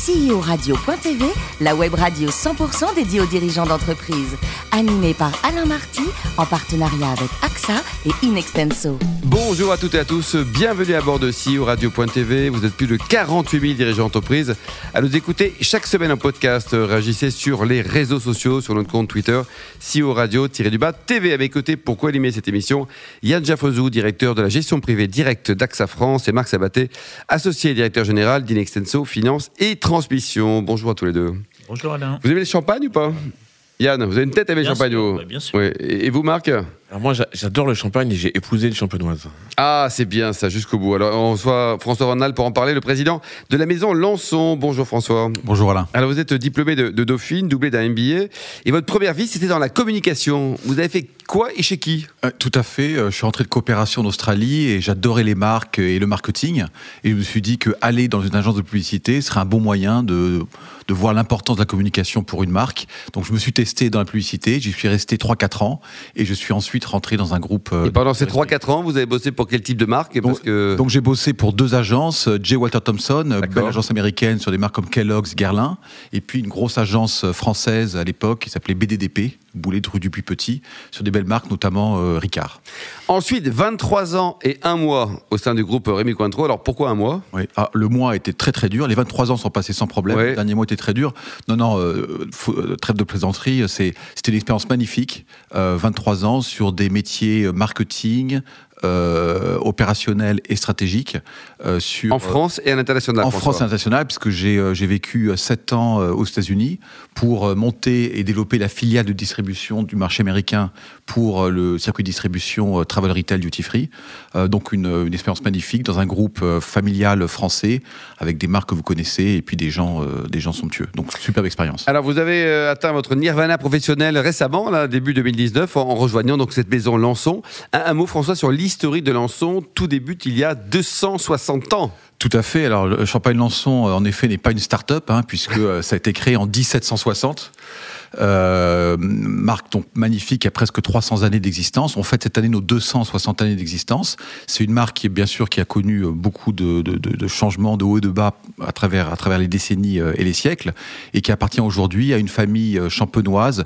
CEO-radio.tv, la web radio 100% dédiée aux dirigeants d'entreprise. Animée par Alain Marty, en partenariat avec AXA et Inextenso. Bonjour à toutes et à tous, bienvenue à bord de CEO Radio.tv. Vous êtes plus de 48 000 dirigeants d'entreprise à nous écouter chaque semaine en podcast. Réagissez sur les réseaux sociaux, sur notre compte Twitter, CEO Radio-du-bas TV. À mes côtés, pour co-animer cette émission, Yann Jaffrezou, directeur de la gestion privée directe d'AXA France, et Marc Sabaté, associé directeur général d'Inextenso Finance et Transmission. Bonjour à tous les deux. Bonjour Alain. Vous aimez le champagne ou pas? Yann, vous avez une tête avec le Bien champagne sûr, vous bah, bien sûr. Ouais. Et vous, Marc? Alors moi, j'a- j'adore le champagne et j'ai épousé une champenoise. Ah, c'est bien ça, jusqu'au bout. Alors, on reçoit François Van Hal pour en parler, le président de la maison Lançon. Bonjour François. Bonjour Alain. Alors, vous êtes diplômé de, de Dauphine, doublé d'un MBA. Et votre première vie, c'était dans la communication. Vous avez fait quoi et chez qui? Euh, tout à fait. euh, je suis rentré de coopération en Australie et j'adorais les marques et le marketing. Et je me suis dit que aller dans une agence de publicité serait un bon moyen de, de voir l'importance de la communication pour une marque. Donc je me suis testé dans la publicité. J'y suis resté 3-4 ans et je suis ensuite rentré dans un groupe. euh, Et pendant ces de- 3-4 ans, vous avez bossé pour quel type de marque Parce que... Donc j'ai bossé pour deux agences, euh, J. Walter Thompson, euh, belle agence américaine sur des marques comme Kellogg's, Guerlain, et puis une grosse agence française à l'époque qui s'appelait BDDP, Boulet de rue du Puy-Petit, sur des belles marques, notamment euh, Ricard. Ensuite, 23 ans et un mois au sein du groupe Rémi Cointreau. Alors, pourquoi un mois? Oui. Ah, le mois a été très très dur. Les 23 ans sont passés sans problème. Le dernier mois était très dur. Non, non, euh, faut- euh, trêve de plaisanterie. c'est- C'était une expérience magnifique. Euh, 23 ans sur des métiers euh, marketing, euh, opérationnel et stratégique. euh, sur, En France et à l'international en. France et international, puisque j'ai euh, j'ai vécu 7 ans euh, aux États-Unis pour euh, monter et développer la filiale de distribution du marché américain pour euh, le circuit de distribution euh, Travel Retail Duty Free. Euh, donc une, une expérience magnifique dans un groupe euh, familial français avec des marques que vous connaissez et puis des gens, euh, des gens somptueux. Donc superbe expérience. Alors, vous avez euh, atteint votre nirvana professionnel récemment, là, début 2019, en, en rejoignant donc cette maison Lançon. Un, un mot, François, sur l'historique de Lançon. Tout débute il y a 260 ans. Tout à fait. Alors, le Champagne Lançon, euh, en effet, n'est pas une start-up, hein, puisque euh, ça a été créé en 1760. Euh, marque magnifique, a presque 300 années d'existence. On fête cette année nos 260 années d'existence. C'est une marque qui bien sûr qui a connu euh, beaucoup de, changements de haut et de bas à travers, à travers les décennies et les siècles, et qui appartient aujourd'hui à une famille champenoise.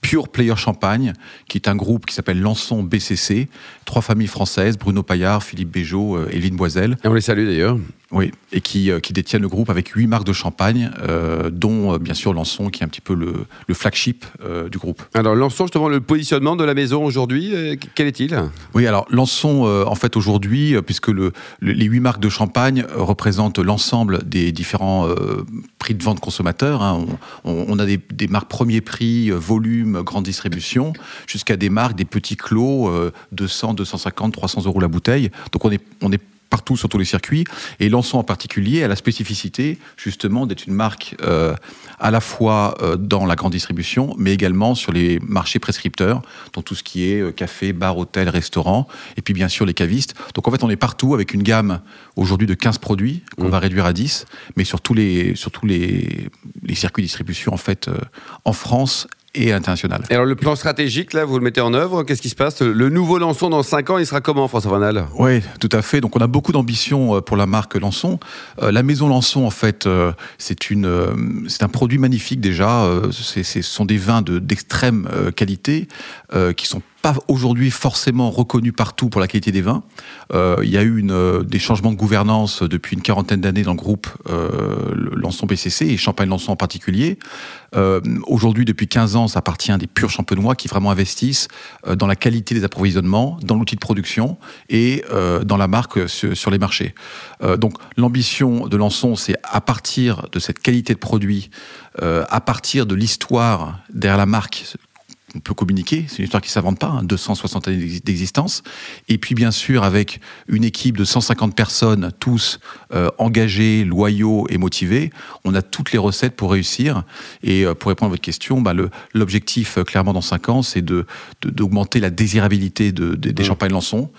Pure Player Champagne, qui est un groupe qui s'appelle Lançon BCC, trois familles françaises, Bruno Paillard, Philippe Béjot, euh, Évelyne Boiselle, Et on les salue d'ailleurs. Oui, et qui, euh, qui détiennent le groupe avec huit marques de champagne, euh, dont euh, bien sûr Lançon, qui est un petit peu le, le flagship euh, du groupe. Alors, Lançon, justement, le positionnement de la maison aujourd'hui, euh, quel est-il? Oui, alors Lançon, en fait, aujourd'hui, puisque le, le- les huit marques de champagne représentent l'ensemble des différents prix de vente consommateurs. hein. On, on- on a des, des marques premier prix, volume, grande distribution, jusqu'à des marques, des petits clos, euh, 200, 250, 300 euros la bouteille. Donc on est, on est partout sur tous les circuits. Et Lançon en particulier a la spécificité justement d'être une marque euh, à la fois euh, dans la grande distribution, mais également sur les marchés prescripteurs, dans tout ce qui est euh, café, bar, hôtel, restaurant, et puis bien sûr les cavistes. Donc en fait on est partout avec une gamme aujourd'hui de 15 produits qu'on Mmh. va réduire à 10, mais sur tous les, sur tous les, les circuits de distribution en fait en France et international. Et alors, le plan stratégique, là, vous le mettez en œuvre Qu'est-ce qui se passe? Le nouveau Lançon, dans 5 ans, il sera comment, François Van Hal Oui, tout à fait. Donc on a beaucoup d'ambition euh, pour la marque Lançon. Euh, la maison Lançon, en fait, euh, c'est une, euh, c'est un produit magnifique déjà. C'est- Ce sont des vins de- d'extrême qualité qui sont pas aujourd'hui forcément reconnus partout pour la qualité des vins. Euh, il y a eu euh, des changements de gouvernance depuis une quarantaine d'années dans le groupe euh, Lançon BCC et Champagne Lançon en particulier. Euh, Aujourd'hui, depuis 15 ans, ça appartient à des purs champenois qui vraiment investissent dans la qualité des approvisionnements, dans l'outil de production et dans la marque sur, sur les marchés. Donc l'ambition de Lançon, c'est à partir de cette qualité de produit, à partir de l'histoire derrière la marque on peut communiquer, c'est une histoire qui ne s'invente pas, hein, 260 années d'ex- d'existence. Et puis bien sûr avec une équipe de 150 personnes, tous euh, engagés, loyaux et motivés, on a toutes les recettes pour réussir. Et euh, pour répondre à votre question, bah, l'objectif euh, clairement dans 5 ans, c'est de- de- d'augmenter la désirabilité de- de- des Mmh. champagnes Lançon,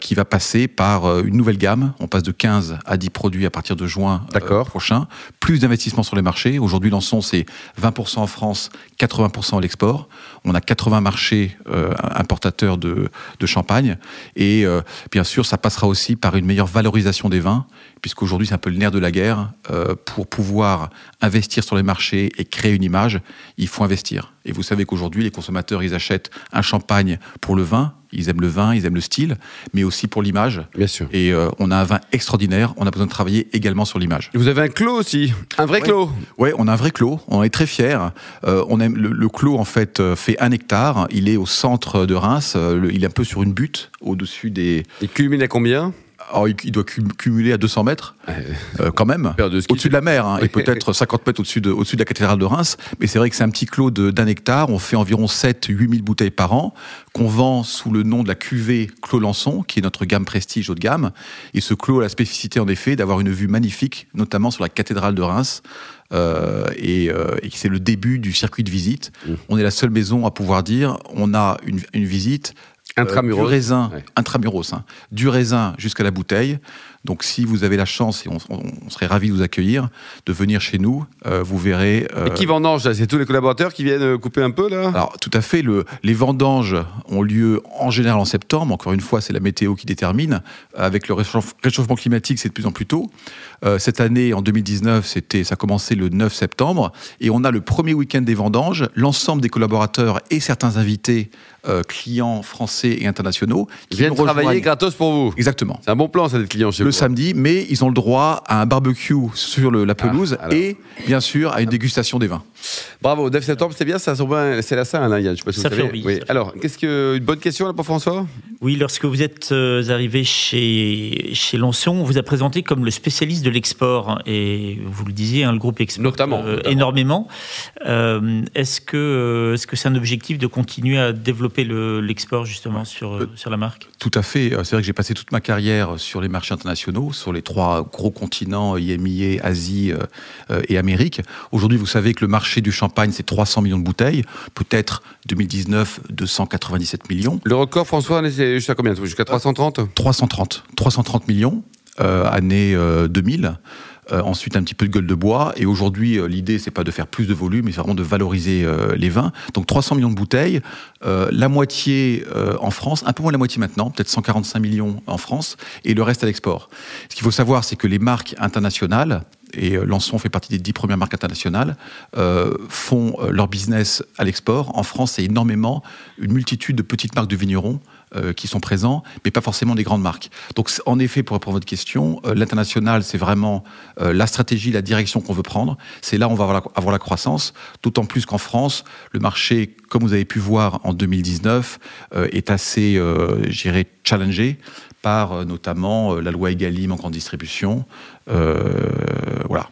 qui va passer par une nouvelle gamme. On passe de 15 à 10 produits à partir de juin prochain, plus d'investissements sur les marchés. Aujourd'hui, Lançon, c'est 20% en France, 80% à l'export. On a 80 marchés euh, importateurs de, de, champagne. Et euh, bien sûr, ça passera aussi par une meilleure valorisation des vins, puisqu'aujourd'hui, c'est un peu le nerf de la guerre. Euh, pour pouvoir investir sur les marchés et créer une image, il faut investir. Et vous savez qu'aujourd'hui, les consommateurs, ils achètent un champagne pour le vin, ils aiment le vin, ils aiment le style, mais aussi pour l'image. Bien sûr. Et euh, on a un vin extraordinaire. On a besoin de travailler également sur l'image. Vous avez un clos aussi, un vrai clos. Oui, on a un vrai clos. On est très fiers. Euh, on aime le, clos en fait euh, fait un hectare. Il est au centre de Reims. il est un peu sur une butte au-dessus des. Il culmine à combien? Alors, il doit cumuler à 200 mètres, euh, quand même, au-dessus de la mer, hein, et peut-être 50 mètres au-dessus de, au de la cathédrale de Reims. Mais c'est vrai que c'est un petit clos d'un hectare. On fait environ 7-8 000 bouteilles par an, qu'on vend sous le nom de la cuvée Clos Lançon, qui est notre gamme prestige haut de gamme. Et ce clos a la spécificité, en effet, d'avoir une vue magnifique, notamment sur la cathédrale de Reims. Euh, et, euh, et c'est le début du circuit de visite. Mmh. On est la seule maison à pouvoir dire on a une, une visite Intramuros. du raisin, intramuros, hein, du raisin jusqu'à la bouteille. Donc si vous avez la chance, et on, serait ravis de vous accueillir, de venir chez nous, euh, vous verrez... Euh, et qui vendange C'est tous les collaborateurs qui viennent euh, couper un peu là? Alors tout à fait, le, les vendanges ont lieu en général en septembre, encore une fois c'est la météo qui détermine, avec le réchauffement climatique c'est de plus en plus tôt. cette année, en 2019, c'était, ça a commencé le 9 septembre, et on a le premier week-end des vendanges, l'ensemble des collaborateurs et certains invités clients français et internationaux viennent travailler gratos pour vous. Exactement. C'est un bon plan ça d'être client chez vous samedi, mais ils ont le droit à un barbecue sur la pelouse ah, et bien sûr à une dégustation des vins. Bravo, 9 septembre, c'est bien, ça c'est la là, Yann, je sais pas si ça vous savez. Oui. Alors, qu'est-ce que une bonne question là pour François Oui, lorsque vous êtes euh, arrivé chez chez Lançon, on vous a présenté comme le spécialiste de l'export et vous le disiez, hein, le groupe exporte notamment, euh, énormément. Euh, est-ce que est-ce que c'est un objectif de continuer à développer l'export justement sur sur la marque? Tout à fait. C'est vrai que j'ai passé toute ma carrière sur les marchés internationaux, sur les trois gros continents IMIA, Asie et Amérique. Aujourd'hui, vous savez que le marché du champagne, c'est 300 millions de bouteilles. Peut-être 2019, 297 millions. Le record, François, c'est jusqu'à combien Jusqu'à 330 330. 330 millions, euh, année 2000. Euh, euh, ensuite, un petit peu de gueule de bois. Et aujourd'hui, l'idée, c'est pas de faire plus de volume, mais c'est vraiment de valoriser les vins. Donc 300 millions de bouteilles, la moitié en France, un peu moins de la moitié maintenant, peut-être 145 millions en France, et le reste à l'export. Ce qu'il faut savoir, c'est que les marques internationales, et euh, Lançon fait partie des dix premières marques internationales, euh, font euh, leur business à l'export. En France, c'est énormément une multitude de petites marques de vignerons qui sont présents, mais pas forcément des grandes marques. Donc, en effet, pour répondre à votre question, l'international, c'est vraiment la stratégie, la direction qu'on veut prendre. C'est là où on va avoir la, croissance, d'autant plus qu'en France, le marché, comme vous avez pu voir en 2019, est assez, j'irais, challengé par euh, notamment euh, la loi Egalim en grande distribution. Euh, voilà.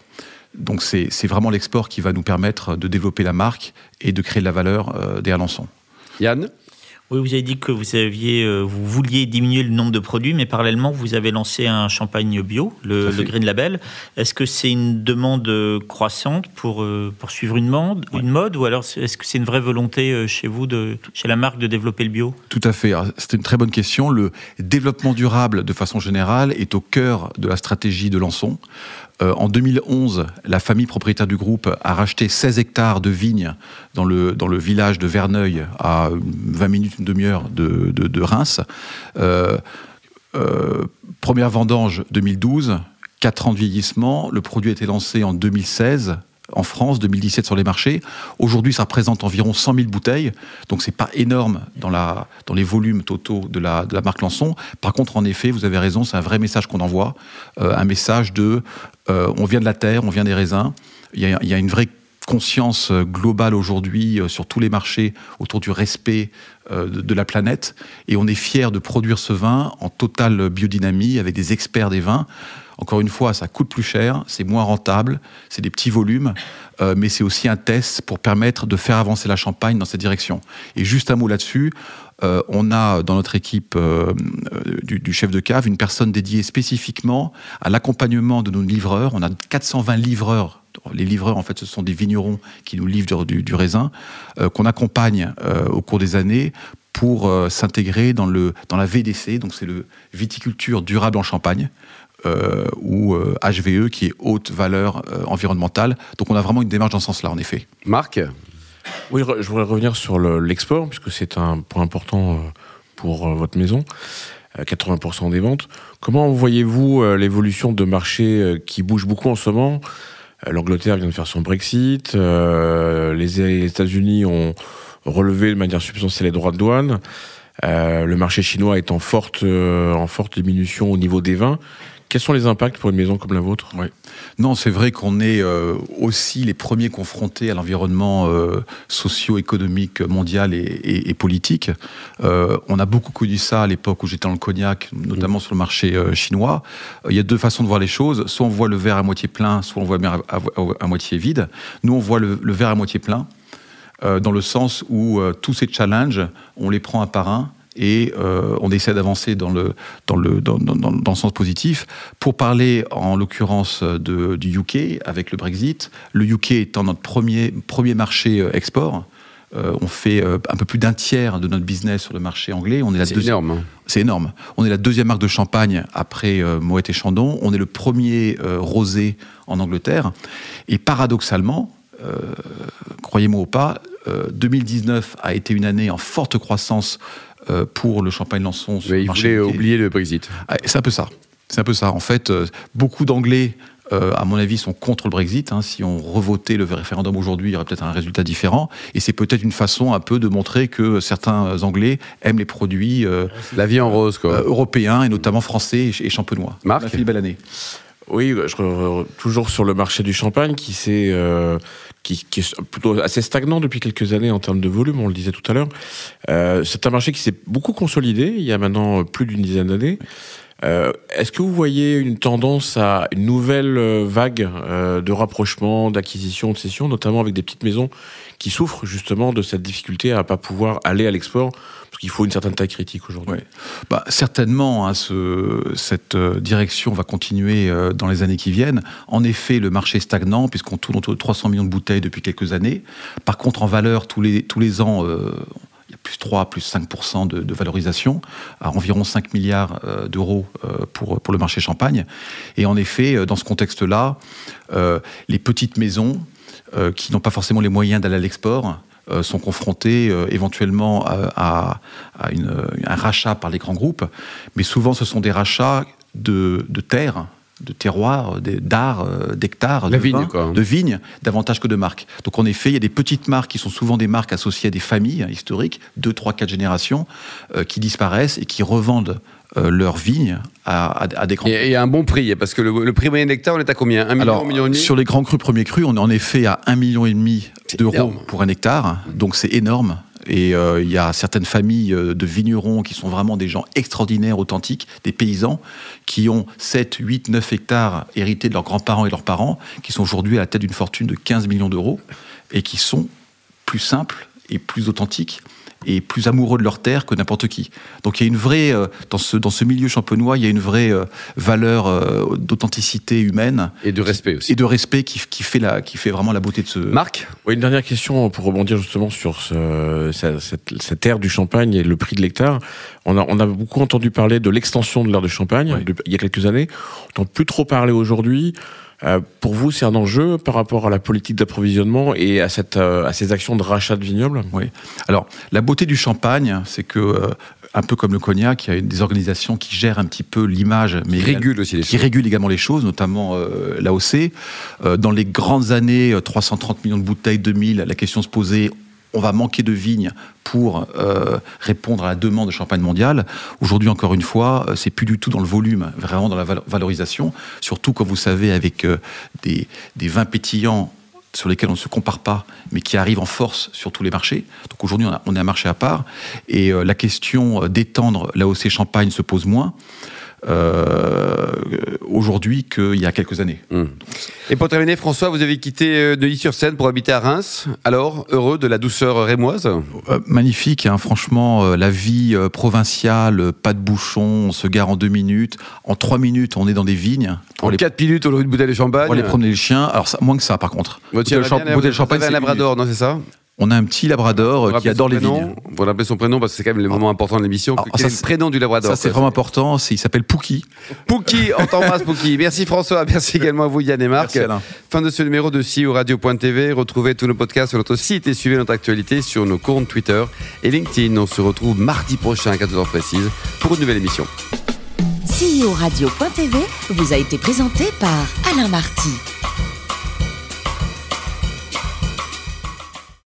Donc c'est vraiment l'export qui va nous permettre de développer la marque et de créer de la valeur des Alençon. Yann? Oui, vous avez dit que vous aviez, euh, vous vouliez diminuer le nombre de produits, mais parallèlement, vous avez lancé un champagne bio, le, Green Label. Est-ce que c'est une demande croissante pour, euh, pour suivre une mode, une mode, ou alors est-ce que c'est une vraie volonté euh, chez vous, de, chez la marque, de développer le bio? Tout à fait. C'est une très bonne question. Le développement durable, de façon générale, est au cœur de la stratégie de Lançon. Euh, en 2011, la famille propriétaire du groupe a racheté 16 hectares de vignes dans le, dans le village de Verneuil, à 20 minutes, une demi-heure de, de, Reims. Euh, euh, première vendange 2012, 4 ans de vieillissement. Le produit a été lancé en 2016 en France, 2017 sur les marchés. Aujourd'hui, ça représente environ 100 000 bouteilles, donc c'est pas énorme dans, les volumes totaux de la, marque Lançon. Par contre, en effet, vous avez raison, c'est un vrai message qu'on envoie, euh, un message de euh, on vient de la terre, on vient des raisins. Il y a, il y a une vraie conscience euh, globale aujourd'hui sur tous les marchés autour du respect de, de, la planète, et on est fier de produire ce vin en totale biodynamie avec des experts des vins. Encore une fois, ça coûte plus cher, c'est moins rentable, c'est des petits volumes, euh, mais c'est aussi un test pour permettre de faire avancer la Champagne dans cette direction. Et juste un mot là-dessus, euh, on a dans notre équipe euh, du, chef de cave une personne dédiée spécifiquement à l'accompagnement de nos livreurs. On a 420 livreurs. Les livreurs, en fait, ce sont des vignerons qui nous livrent du, raisin, qu'on accompagne au cours des années pour s'intégrer dans, dans la VDC, donc c'est le viticulture durable en Champagne. Euh, ou euh, HVE qui est haute valeur euh, environnementale. Donc on a vraiment une démarche dans ce sens-là, en effet. Marc Oui, je voudrais revenir sur le- l'export, puisque c'est un point important euh, pour euh, votre maison. Euh, 80% des ventes. Comment voyez-vous euh, l'évolution de marchés euh, qui bougent beaucoup en ce moment? Euh, L'Angleterre vient de faire son Brexit, euh, les les États-Unis ont relevé de manière substantielle les droits de douane. Euh, le marché chinois est en forte, euh, en forte diminution au niveau des vins. Quels sont les impacts pour une maison comme la vôtre? Non, c'est vrai qu'on est euh, aussi les premiers confrontés à l'environnement euh, socio-économique mondial et, et- et politique. Euh, on a beaucoup connu ça à l'époque où j'étais dans le cognac, notamment sur le marché chinois. Il y a deux façons de voir les choses. Soit on voit le verre à moitié plein, soit on voit le verre à, à- à moitié vide. Nous, on voit le, le verre à moitié plein, dans le sens où tous ces challenges, on les prend un par un et euh, on essaie d'avancer dans le, dans, le, dans, dans- dans- dans le sens positif. Pour parler en l'occurrence du UK avec le Brexit, le UK étant notre premier, premier marché euh, export, euh, on fait euh, un peu plus d'un tiers de notre business sur le marché anglais. On est la C'est deuxième- énorme. hein. c'est énorme. On est la deuxième marque de champagne après euh, Moët et Chandon. On est le premier euh, rosé en Angleterre. Et paradoxalement, euh, croyez-moi ou pas, euh, 2019 a été une année en forte croissance pour le champagne Lançon. sur Mais le il voulait oublier le Brexit. Ah, C'est un peu ça. C'est un peu ça. En fait, euh, beaucoup d'Anglais, euh, à mon avis, sont contre le Brexit. hein. Si on revotait le référendum aujourd'hui, il y aurait peut-être un résultat différent. Et c'est peut-être une façon un peu de montrer que certains Anglais aiment les produits euh, La vie en rose, quoi. euh, européens et notamment français et, ch- et champenois. Marc On a fait une belle année. Oui, re- toujours sur le marché du champagne euh, qui, est plutôt assez stagnant depuis quelques années en termes de volume, on le disait tout à l'heure. Euh, c'est un marché qui s'est beaucoup consolidé il y a maintenant plus d'une dizaine d'années. Euh, Est-ce que vous voyez une tendance à une nouvelle euh, vague euh, de rapprochement, d'acquisition, de cession, notamment avec des petites maisons qui souffrent justement de cette difficulté à pas pouvoir aller à l'export parce qu'il faut une certaine taille critique aujourd'hui? Bah, certainement, hein, ce- cette direction va continuer dans les années qui viennent. En effet, le marché est stagnant, puisqu'on tourne autour de 300 millions de bouteilles depuis quelques années. Par contre, en valeur, tous les, tous les ans, il y a plus 3, plus 5% de, valorisation, à environ 5 milliards euh, d'euros euh, pour, pour le marché champagne. Et en effet, euh, dans ce contexte-là, les petites maisons qui n'ont pas forcément les moyens d'aller à l'export sont confrontés euh, éventuellement à, un rachat par les grands groupes, mais souvent ce sont des rachats de terres, de terroirs, des- d'art, euh, d'hectares, de vigne, quoi. de vignes, davantage que de marques. Donc en effet, il y a des petites marques qui sont souvent des marques associées à des familles hein, historiques, 2, 3, 4 générations, euh, qui disparaissent et qui revendent euh, leurs vignes à, à- à des grands Et y a un bon prix, parce que le, le prix moyen d'hectare, on est à combien? Un million, alors, un million et demi? sur les grands crus, premiers crus, on est en effet à 1,5 million et demi d'euros pour un hectare. Donc c'est énorme. Et euh, il y a certaines familles euh, de vignerons qui sont vraiment des gens extraordinaires, authentiques, des paysans, qui ont 7, 8, 9 hectares hérités de leurs grands-parents et leurs parents, qui sont aujourd'hui à la tête d'une fortune de 15 millions d'euros, et qui sont plus simples et plus authentiques et plus amoureux de leur terre que n'importe qui. Donc il y a une vraie, euh, dans, ce, dans ce milieu champenois, il y a une vraie euh, valeur euh, d'authenticité humaine Et de respect aussi. et de respect qui, qui, fait la, qui fait vraiment la beauté de ce... Marc? Oui, une dernière question pour rebondir justement sur ce, ce- cette, cette ère du champagne et le prix de l'hectare. On a, on a beaucoup entendu parler de l'extension de l'ère du champagne Oui. il y a quelques années. On n'entend plus trop parler aujourd'hui. Euh, pour vous, c'est un enjeu par rapport à la politique d'approvisionnement et à, cette, euh, à ces actions de rachat de vignobles? Oui. Alors, la beauté du champagne, c'est que, euh, un peu comme le cognac, il y a des organisations qui gèrent un petit peu l'image, mais Qui régule aussi les qui choses. régulent également les choses, notamment euh, l'AOC. Euh, dans les grandes années, euh, 330 millions de bouteilles, 2000, la question se posait on va manquer de vignes pour euh, répondre à la demande de champagne mondiale. Aujourd'hui, encore une fois, euh, c'est plus du tout dans le volume, vraiment dans la valo- valorisation. Surtout, comme vous savez, avec euh, des, vins pétillants sur lesquels on ne se compare pas, mais qui arrivent en force sur tous les marchés. Donc aujourd'hui, on, est un marché à part. Et la question d'étendre l'AOC Champagne se pose moins euh, aujourd'hui qu'il y a quelques années. Hum. Et pour terminer, François, vous avez quitté euh, Neuilly-sur-Seine pour habiter à Reims. Alors, heureux de la douceur rémoise? Euh, magnifique, hein, franchement, la vie provinciale, pas de bouchon, on se gare en deux minutes. En trois minutes, on est dans des vignes. Pour En 4 minutes au lieu de bouteille de champagne. pour aller promener les chiens. Alors, ça, moins que ça, par contre. Votre Bouteille de chien champ- bouteille de champagne, un c'est une labrador, non, c'est ça? On a un petit labrador euh, qui adore les vignes. Vous rappelez son prénom parce que c'est quand même le moment important de l'émission. Quel est le prénom du labrador Ça, c'est vraiment important. Il s'appelle Pookie. Pookie, on t'embrasse Pookie. Merci François, merci également à vous Yann et Marc. Fin de ce numéro de CEO Radio.tv. Retrouvez tous nos podcasts sur notre site et suivez notre actualité sur nos comptes Twitter et LinkedIn. On se retrouve mardi prochain à 14h précise pour une nouvelle émission. CEO Radio.tv vous a été présenté par Alain Marty.